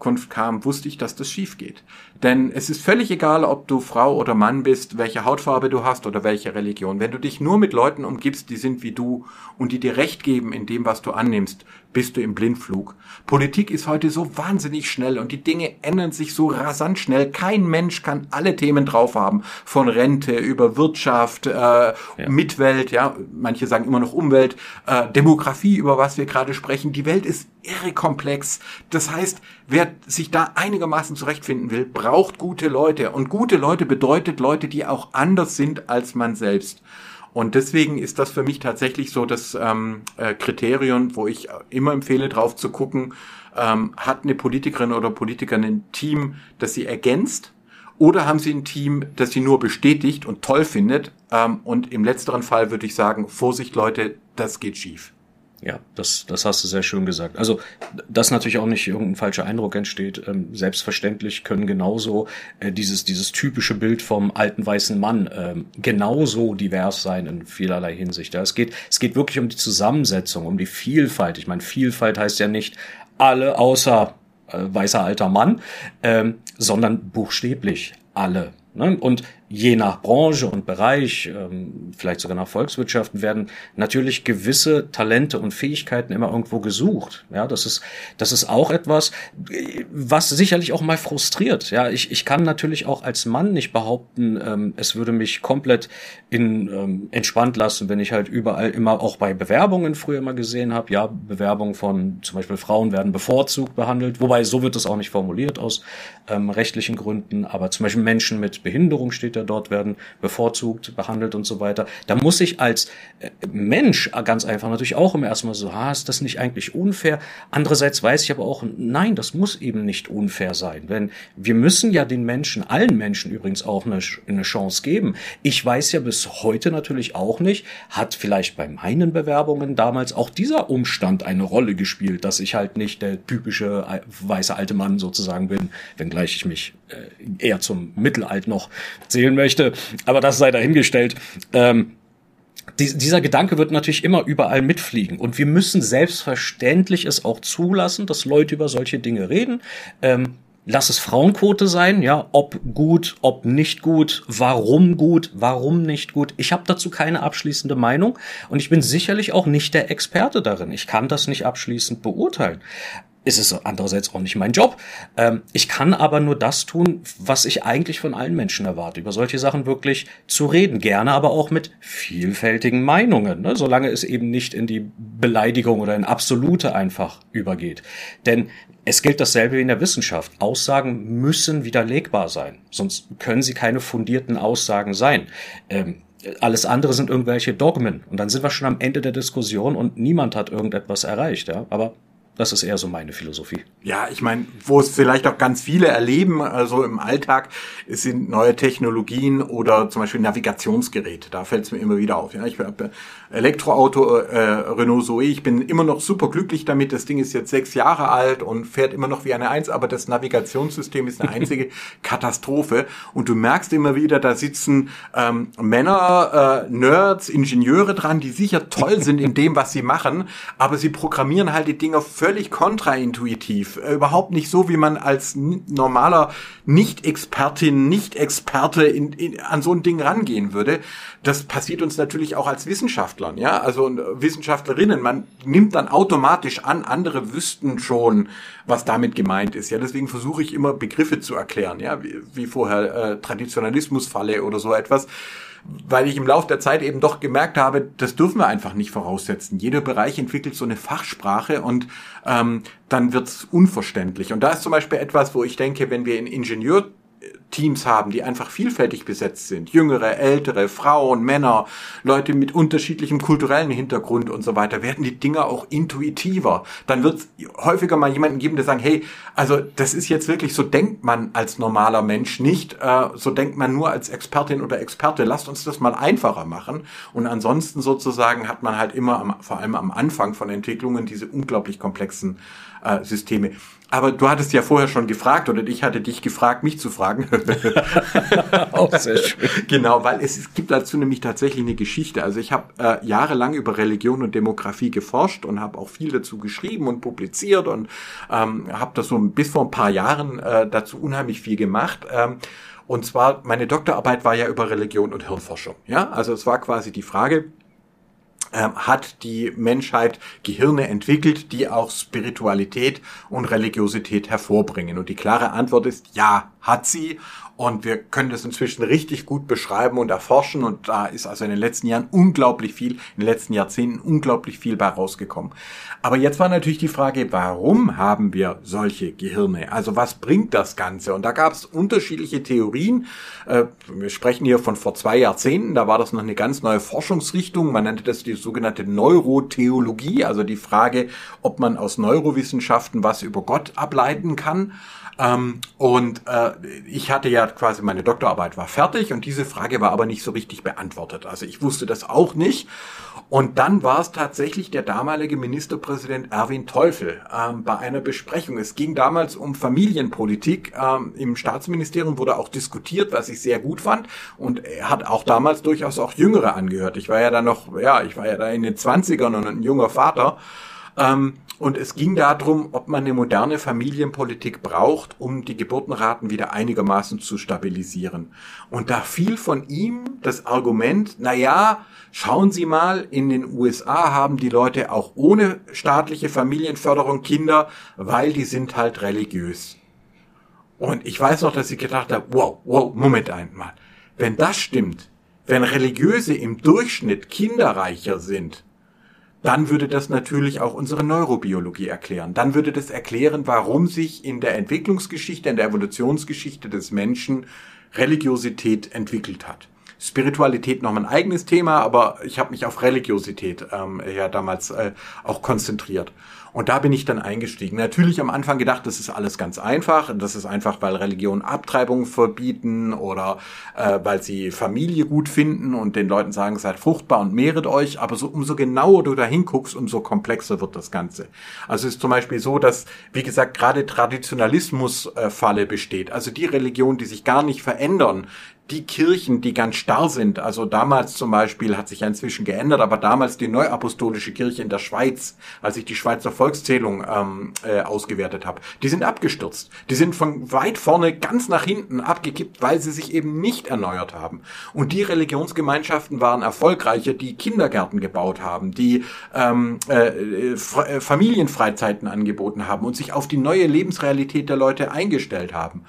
Ankunft kam, wusste ich, dass das schief geht. Denn es ist völlig egal, ob du Frau oder Mann bist, welche Hautfarbe du hast oder welche Religion. Wenn du dich nur mit Leuten umgibst, die sind wie du und die dir Recht geben in dem, was du annimmst, bist du im Blindflug. Politik ist heute so wahnsinnig schnell und die Dinge ändern sich so rasant schnell. Kein Mensch kann alle Themen drauf haben. Von Rente über Wirtschaft, äh, ja. Mitwelt, ja, manche sagen immer noch Umwelt, äh, Demografie, über was wir gerade sprechen. Die Welt ist irre komplex. Das heißt, wer sich da einigermaßen zurechtfinden will, braucht gute Leute. Und gute Leute bedeutet Leute, die auch anders sind als man selbst. Und deswegen ist das für mich tatsächlich so das ähm, äh, Kriterium, wo ich immer empfehle, drauf zu gucken, ähm, hat eine Politikerin oder Politiker ein Team, das sie ergänzt, oder haben sie ein Team, das sie nur bestätigt und toll findet? Ähm, und im letzteren Fall würde ich sagen, Vorsicht Leute, das geht schief. Ja, das, das hast du sehr schön gesagt. Also, dass natürlich auch nicht irgendein falscher Eindruck entsteht. Ähm, selbstverständlich können genauso äh, dieses, dieses typische Bild vom alten weißen Mann ähm, genauso divers sein in vielerlei Hinsicht. Ja, es geht, es geht wirklich um die Zusammensetzung, um die Vielfalt. Ich meine, Vielfalt heißt ja nicht alle außer äh, weißer alter Mann, ähm, sondern buchstäblich alle. Ne? Und je nach Branche und Bereich, ähm, vielleicht sogar nach Volkswirtschaften, werden natürlich gewisse Talente und Fähigkeiten immer irgendwo gesucht. Ja, das ist, das ist auch etwas, was sicherlich auch mal frustriert. Ja, ich, ich kann natürlich auch als Mann nicht behaupten, ähm, es würde mich komplett in, ähm, entspannt lassen, wenn ich halt überall immer auch bei Bewerbungen früher immer gesehen habe, ja, Bewerbungen von zum Beispiel Frauen werden bevorzugt behandelt, wobei so wird es auch nicht formuliert aus ähm, rechtlichen Gründen, aber zum Beispiel Menschen mit Behinderung steht da dort werden bevorzugt behandelt und so weiter. Da muss ich als äh, Mensch ganz einfach natürlich auch immer erstmal so, ah, ist das nicht eigentlich unfair? Andererseits weiß ich aber auch, nein, das muss eben nicht unfair sein. Wenn wir müssen ja den Menschen, allen Menschen übrigens auch eine, eine Chance geben. Ich weiß ja bis heute natürlich auch nicht, hat vielleicht bei meinen Bewerbungen damals auch dieser Umstand eine Rolle gespielt, dass ich halt nicht der typische äh, weiße alte Mann sozusagen bin, wenngleich ich mich äh, eher zum Mittelalter noch zählen möchte, aber das sei dahingestellt. Ähm, dieser Gedanke wird natürlich immer überall mitfliegen und wir müssen selbstverständlich es auch zulassen, dass Leute über solche Dinge reden. Ähm, lass es Frauenquote sein, ja, ob gut, ob nicht gut, warum gut, warum nicht gut. Ich habe dazu keine abschließende Meinung und ich bin sicherlich auch nicht der Experte darin. Ich kann das nicht abschließend beurteilen ist es andererseits auch nicht mein Job. Ähm, ich kann aber nur das tun, was ich eigentlich von allen Menschen erwarte, über solche Sachen wirklich zu reden. Gerne aber auch mit vielfältigen Meinungen, ne? solange es eben nicht in die Beleidigung oder in Absolute einfach übergeht. Denn es gilt dasselbe wie in der Wissenschaft. Aussagen müssen widerlegbar sein, sonst können sie keine fundierten Aussagen sein. Ähm, alles andere sind irgendwelche Dogmen. Und dann sind wir schon am Ende der Diskussion und niemand hat irgendetwas erreicht. Ja? Aber das ist eher so meine Philosophie. Ja, ich meine, wo es vielleicht auch ganz viele erleben, also im Alltag, es sind neue Technologien oder zum Beispiel Navigationsgeräte. Da fällt es mir immer wieder auf. Ja, ich habe Elektroauto äh, Renault Zoe. Ich bin immer noch super glücklich damit. Das Ding ist jetzt sechs Jahre alt und fährt immer noch wie eine Eins, aber das Navigationssystem ist eine einzige Katastrophe. Und du merkst immer wieder, da sitzen ähm, Männer, äh, Nerds, Ingenieure dran, die sicher toll sind in dem, was sie machen, aber sie programmieren halt die Dinger völlig kontraintuitiv. Äh, überhaupt nicht so, wie man als normaler Nicht-Expertin, Nicht-Experte in, in, an so ein Ding rangehen würde. Das passiert uns natürlich auch als Wissenschaftlern, ja, also Wissenschaftlerinnen. Man nimmt dann automatisch an, andere wüssten schon, was damit gemeint ist. Ja, deswegen versuche ich immer Begriffe zu erklären, ja, wie, wie vorher äh, Traditionalismusfalle oder so etwas weil ich im Laufe der Zeit eben doch gemerkt habe, das dürfen wir einfach nicht voraussetzen. Jeder Bereich entwickelt so eine Fachsprache und ähm, dann wird's unverständlich. Und da ist zum Beispiel etwas, wo ich denke, wenn wir in Ingenieur Teams haben, die einfach vielfältig besetzt sind. Jüngere, ältere, Frauen, Männer, Leute mit unterschiedlichem kulturellen Hintergrund und so weiter, werden die Dinge auch intuitiver. Dann wird es häufiger mal jemanden geben, der sagt, hey, also das ist jetzt wirklich, so denkt man als normaler Mensch nicht, äh, so denkt man nur als Expertin oder Experte. Lasst uns das mal einfacher machen. Und ansonsten sozusagen hat man halt immer, am, vor allem am Anfang von Entwicklungen, diese unglaublich komplexen äh, Systeme. Aber du hattest ja vorher schon gefragt oder ich hatte dich gefragt, mich zu fragen. Auch sehr schön. Genau, weil es, es gibt dazu nämlich tatsächlich eine Geschichte. Also ich habe äh, jahrelang über Religion und Demografie geforscht und habe auch viel dazu geschrieben und publiziert und ähm, habe das so bis vor ein paar Jahren äh, dazu unheimlich viel gemacht. Ähm, und zwar, meine Doktorarbeit war ja über Religion und Hirnforschung. Ja, also es war quasi die Frage, ähm, hat die Menschheit Gehirne entwickelt, die auch Spiritualität und Religiosität hervorbringen? Und die klare Antwort ist ja, hat sie. Und wir können das inzwischen richtig gut beschreiben und erforschen. Und da ist also in den letzten Jahren unglaublich viel, in den letzten Jahrzehnten unglaublich viel bei rausgekommen. Aber jetzt war natürlich die Frage, warum haben wir solche Gehirne? Also was bringt das Ganze? Und da gab es unterschiedliche Theorien. Äh, wir sprechen hier von vor zwei Jahrzehnten. Da war das noch eine ganz neue Forschungsrichtung. Man nannte das die sogenannte Neurotheologie. Also die Frage, ob man aus Neurowissenschaften was über Gott ableiten kann. Ähm, und äh, ich hatte ja quasi meine Doktorarbeit war fertig und diese Frage war aber nicht so richtig beantwortet. Also ich wusste das auch nicht. Und dann war es tatsächlich der damalige Ministerpräsident Erwin Teufel ähm, bei einer Besprechung. Es ging damals um Familienpolitik. Ähm, Im Staatsministerium wurde auch diskutiert, was ich sehr gut fand. Und er hat auch damals durchaus auch Jüngere angehört. Ich war ja da noch, ja, ich war ja da in den Zwanzigern und ein junger Vater. Ähm, und es ging darum, ob man eine moderne Familienpolitik braucht, um die Geburtenraten wieder einigermaßen zu stabilisieren. Und da fiel von ihm das Argument, na ja, schauen Sie mal, in den USA haben die Leute auch ohne staatliche Familienförderung Kinder, weil die sind halt religiös. Und ich weiß noch, dass ich gedacht habe, wow, wow, Moment einmal. Wenn das stimmt, wenn Religiöse im Durchschnitt kinderreicher sind, dann würde das natürlich auch unsere Neurobiologie erklären. Dann würde das erklären, warum sich in der Entwicklungsgeschichte, in der Evolutionsgeschichte des Menschen Religiosität entwickelt hat. Spiritualität noch ein eigenes Thema, aber ich habe mich auf Religiosität ähm, ja damals äh, auch konzentriert. Und da bin ich dann eingestiegen. Natürlich am Anfang gedacht, das ist alles ganz einfach. Das ist einfach, weil Religionen Abtreibung verbieten oder äh, weil sie Familie gut finden und den Leuten sagen, seid fruchtbar und mehret euch. Aber so, umso genauer du da hinguckst, umso komplexer wird das Ganze. Also ist zum Beispiel so, dass, wie gesagt, gerade Traditionalismus-Falle besteht. Also die Religionen, die sich gar nicht verändern, die Kirchen, die ganz starr sind, also damals zum Beispiel hat sich ja inzwischen geändert, aber damals die neuapostolische Kirche in der Schweiz, als ich die Schweizer Volkszählung ähm, äh, ausgewertet habe, die sind abgestürzt. Die sind von weit vorne ganz nach hinten abgekippt, weil sie sich eben nicht erneuert haben. Und die Religionsgemeinschaften waren erfolgreicher, die Kindergärten gebaut haben, die ähm, äh, äh, Familienfreizeiten angeboten haben und sich auf die neue Lebensrealität der Leute eingestellt haben.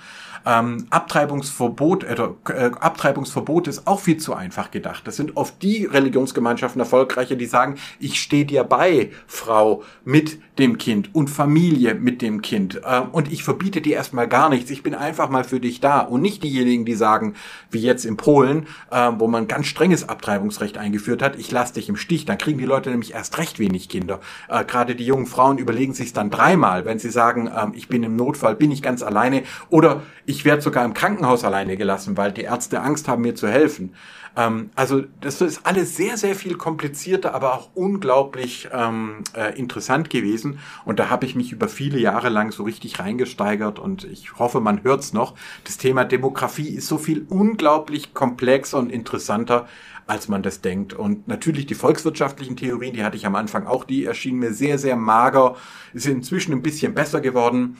Ähm, Abtreibungsverbot, äh, äh, Abtreibungsverbot ist auch viel zu einfach gedacht. Das sind oft die Religionsgemeinschaften erfolgreicher, die sagen, ich stehe dir bei, Frau, mit dem Kind und Familie mit dem Kind. Äh, und ich verbiete dir erstmal gar nichts. Ich bin einfach mal für dich da. Und nicht diejenigen, die sagen, wie jetzt in Polen, äh, wo man ganz strenges Abtreibungsrecht eingeführt hat, ich lasse dich im Stich. Dann kriegen die Leute nämlich erst recht wenig Kinder. Äh, Gerade die jungen Frauen überlegen sich dann dreimal, wenn sie sagen, äh, ich bin im Notfall, bin ich ganz alleine oder ich ich werde sogar im Krankenhaus alleine gelassen, weil die Ärzte Angst haben, mir zu helfen. Ähm, also das ist alles sehr, sehr viel komplizierter, aber auch unglaublich ähm, äh, interessant gewesen. Und da habe ich mich über viele Jahre lang so richtig reingesteigert und ich hoffe, man hört's noch. Das Thema Demografie ist so viel unglaublich komplexer und interessanter, als man das denkt. Und natürlich die volkswirtschaftlichen Theorien, die hatte ich am Anfang auch, die erschienen mir sehr, sehr mager, sind inzwischen ein bisschen besser geworden.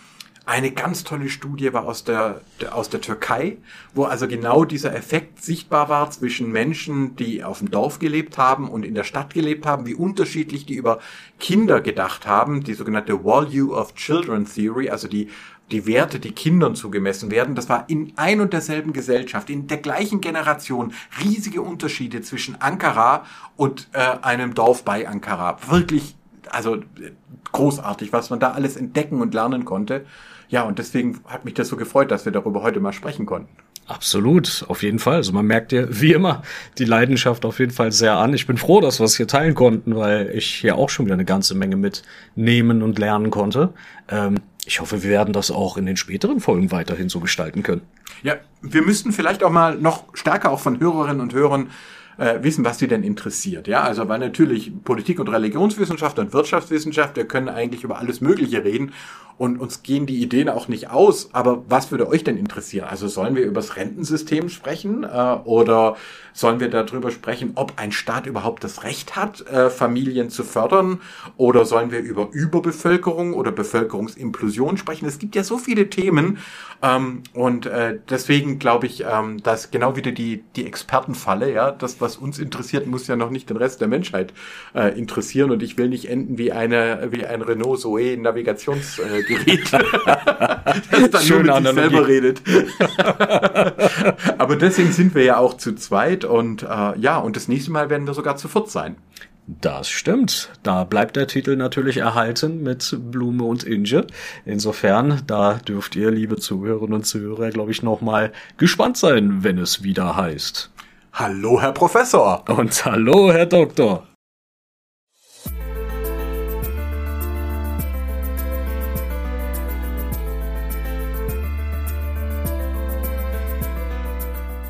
Eine ganz tolle Studie war aus der, aus der Türkei, wo also genau dieser Effekt sichtbar war zwischen Menschen, die auf dem Dorf gelebt haben und in der Stadt gelebt haben, wie unterschiedlich die über Kinder gedacht haben, die sogenannte Value of Children Theory, also die die Werte, die Kindern zugemessen werden, das war in ein und derselben Gesellschaft, in der gleichen Generation riesige Unterschiede zwischen Ankara und äh, einem Dorf bei Ankara. Wirklich, also großartig, was man da alles entdecken und lernen konnte. Ja, und deswegen hat mich das so gefreut, dass wir darüber heute mal sprechen konnten. Absolut, auf jeden Fall. Also man merkt ja wie immer die Leidenschaft auf jeden Fall sehr an. Ich bin froh, dass wir es hier teilen konnten, weil ich hier auch schon wieder eine ganze Menge mitnehmen und lernen konnte. Ähm, ich hoffe, wir werden das auch in den späteren Folgen weiterhin so gestalten können. Ja, wir müssten vielleicht auch mal noch stärker auch von Hörerinnen und Hörern äh, wissen, was sie denn interessiert. Ja, also weil natürlich Politik und Religionswissenschaft und Wirtschaftswissenschaft, wir können eigentlich über alles Mögliche reden und uns gehen die Ideen auch nicht aus. Aber was würde euch denn interessieren? Also sollen wir über das Rentensystem sprechen äh, oder sollen wir darüber sprechen, ob ein Staat überhaupt das Recht hat, äh, Familien zu fördern oder sollen wir über Überbevölkerung oder Bevölkerungsimplosion sprechen? Es gibt ja so viele Themen ähm, und äh, deswegen glaube ich, ähm, dass genau wieder die die Expertenfalle, ja, das was uns interessiert, muss ja noch nicht den Rest der Menschheit äh, interessieren und ich will nicht enden wie eine wie ein Renault Zoe Navigations äh, das dann Schön nur mit sich selber redet. Aber deswegen sind wir ja auch zu zweit und äh, ja, und das nächste Mal werden wir sogar zu viert sein. Das stimmt. Da bleibt der Titel natürlich erhalten mit Blume und Inge. Insofern, da dürft ihr, liebe Zuhörerinnen und Zuhörer, glaube ich, nochmal gespannt sein, wenn es wieder heißt. Hallo, Herr Professor. Und hallo, Herr Doktor.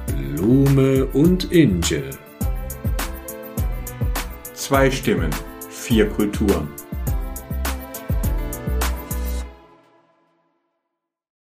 Blume und Inge. Zwei Stimmen, vier Kulturen.